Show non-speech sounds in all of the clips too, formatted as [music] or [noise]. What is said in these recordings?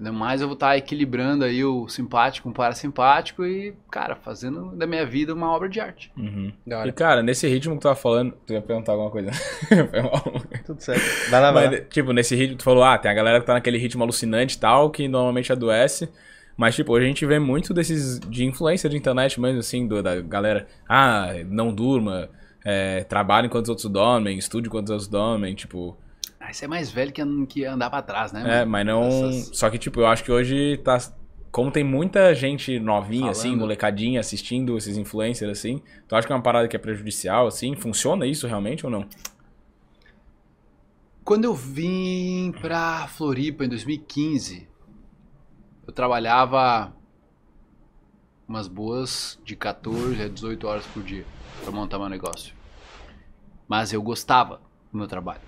Ainda mais eu vou estar equilibrando aí o simpático com o parasimpático e, cara, fazendo da minha vida uma obra de arte. Uhum. E, cara, nesse ritmo que tu tava falando, tu ia perguntar alguma coisa. [laughs] Foi mal. Tudo certo. Vai lá, vai lá. Mas, tipo, nesse ritmo, tu falou, ah, tem a galera que tá naquele ritmo alucinante e tal, que normalmente adoece. Mas, tipo, hoje a gente vê muito desses de influência de internet mesmo, assim, do- da galera, ah, não durma, é, trabalha enquanto os outros dormem, estude enquanto os outros dormem, tipo. Ah, isso é mais velho que, que andar pra trás, né? É, mano? mas não. Essas- Só que, tipo, eu acho que hoje tá. Como tem muita gente novinha, assim, Falando. molecadinha, assistindo esses influencers, assim, tu acha que é uma parada que é prejudicial, assim? Funciona isso realmente ou não? Quando eu vim pra Floripa em 2015, eu trabalhava umas boas de 14 a 18 horas por dia pra montar meu negócio. Mas eu gostava do meu trabalho.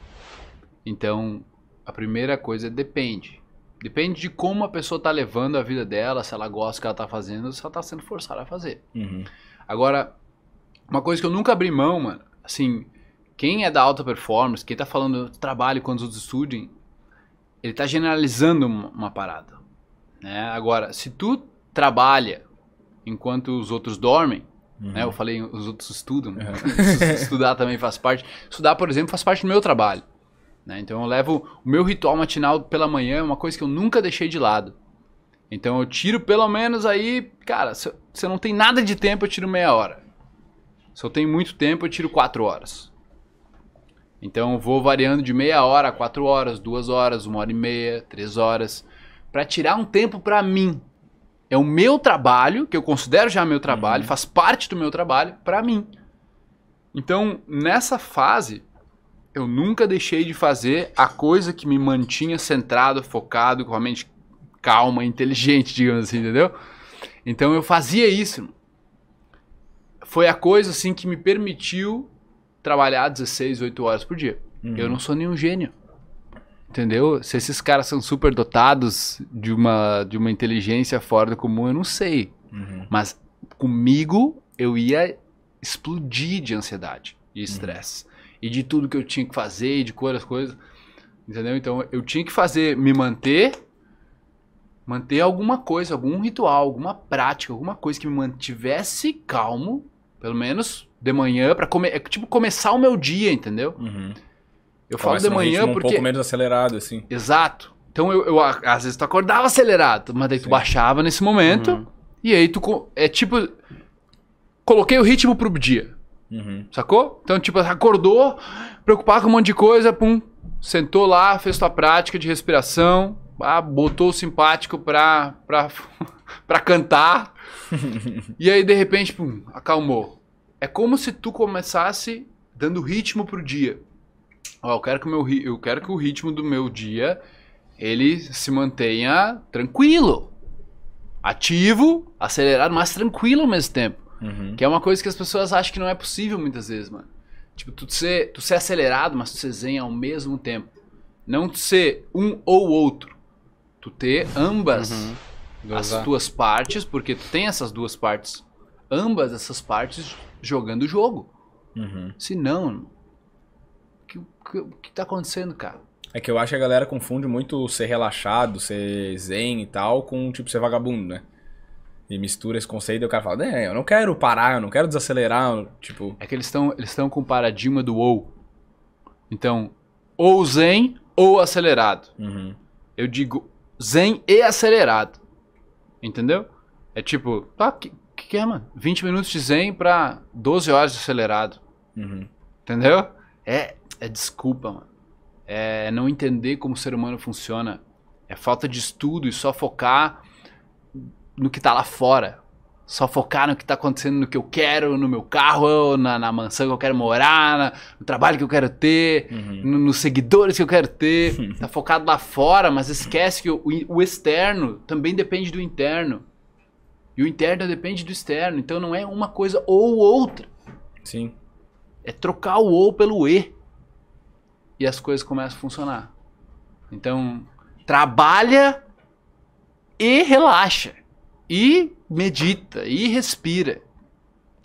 Então, a primeira coisa é depende. Depende de como a pessoa tá levando a vida dela, se ela gosta do que ela tá fazendo, se ela tá sendo forçada a fazer. Uhum. Agora, uma coisa que eu nunca abri mão, mano, assim, quem é da alta performance, quem tá falando do trabalho quando os outros estudem, ele tá generalizando uma, uma parada, né? Agora, se tu trabalha enquanto os outros dormem, né? Eu falei os outros estudam, né? [laughs] estudar também faz parte. Estudar, por exemplo, faz parte do meu trabalho, né? Então eu levo o meu ritual matinal pela manhã, é uma coisa que eu nunca deixei de lado. Então eu tiro pelo menos aí, cara, se eu, se eu não tem nada de tempo, eu tiro meia hora. Se eu tenho muito tempo, eu tiro quatro horas. Então eu vou variando de meia hora a quatro horas, duas horas, uma hora e meia, três horas, Pra tirar um tempo pra mim. É o meu trabalho, que eu considero já meu trabalho, faz parte do meu trabalho, pra mim. Então, nessa fase, eu nunca deixei de fazer a coisa que me mantinha centrado, focado, com a mente calma, inteligente, [laughs] digamos assim, entendeu? Então eu fazia isso. Foi a coisa assim que me permitiu trabalhar 16, 8 horas por dia. Eu não sou nenhum gênio. Entendeu? Se esses caras são super dotados de uma, de uma inteligência fora do comum, eu não sei. Uhum. Mas comigo eu ia explodir de ansiedade e estresse. E de tudo que eu tinha que fazer, e de coisas, coisas. Entendeu? Então eu tinha que fazer, me manter, manter alguma coisa, algum ritual, alguma prática, alguma coisa que me mantivesse calmo, pelo menos de manhã, pra come, é tipo começar o meu dia, entendeu? Uhum. Eu falo de manhã ritmo porque. um pouco menos acelerado, assim. Exato. Então eu, eu, às vezes tu acordava acelerado, mas daí tu Sim. baixava nesse momento. Uhum. E aí tu. É tipo. Coloquei o ritmo pro dia. Uhum. Sacou? Então, tipo, acordou, preocupado com um monte de coisa, pum. Sentou lá, fez tua prática de respiração, ah, botou o simpático pra, pra, [laughs] pra cantar. [laughs] e aí, de repente, pum, acalmou. É como se tu começasse dando ritmo pro dia. Ó, eu quero que o meu, eu quero que o ritmo do meu dia ele se mantenha tranquilo, ativo, acelerado, mas tranquilo ao mesmo tempo. Uhum. Que é uma coisa que as pessoas acham que não é possível muitas vezes, mano. Tipo, tu ser, tu ser acelerado, mas tu ser zen ao mesmo tempo. Não tu ser um ou outro. Tu ter ambas Uhum. as tuas partes, porque tu tem essas duas partes. Ambas essas partes jogando o jogo. Uhum. Se não, o que, que, que tá acontecendo, cara? É que eu acho que a galera confunde muito ser relaxado, ser zen e tal, com, tipo, ser vagabundo, né? E mistura esse conceito e o cara fala, eu não quero parar, eu não quero desacelerar, tipo... É que eles estão eles com o paradigma do ou. Então, ou zen ou acelerado. Uhum. Eu digo zen e acelerado. Entendeu? É tipo, tá, que, que que é, mano? 20 minutos de zen pra 12 horas de acelerado. Uhum. Entendeu? É, é desculpa, mano. É não entender como o ser humano funciona. É falta de estudo e só focar no que tá lá fora. Só focar no que tá acontecendo no que eu quero, no meu carro, na, na mansão que eu quero morar, na- no trabalho que eu quero ter, Uhum. no- nos seguidores que eu quero ter. [laughs] tá focado lá fora, mas esquece que o, o externo também depende do interno. E o interno depende do externo. Então não é uma coisa ou outra. Sim. É trocar o ou pelo e. E as coisas começam a funcionar. Então, trabalha e relaxa. E medita, e respira.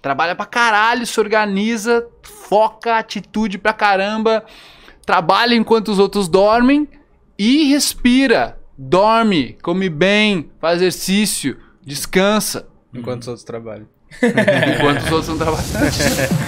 Trabalha pra caralho, se organiza, foca atitude pra caramba. Trabalha enquanto os outros dormem e respira. dorme, come bem, faz exercício, descansa. Enquanto os outros trabalham. Enquanto os outros não trabalham. [laughs]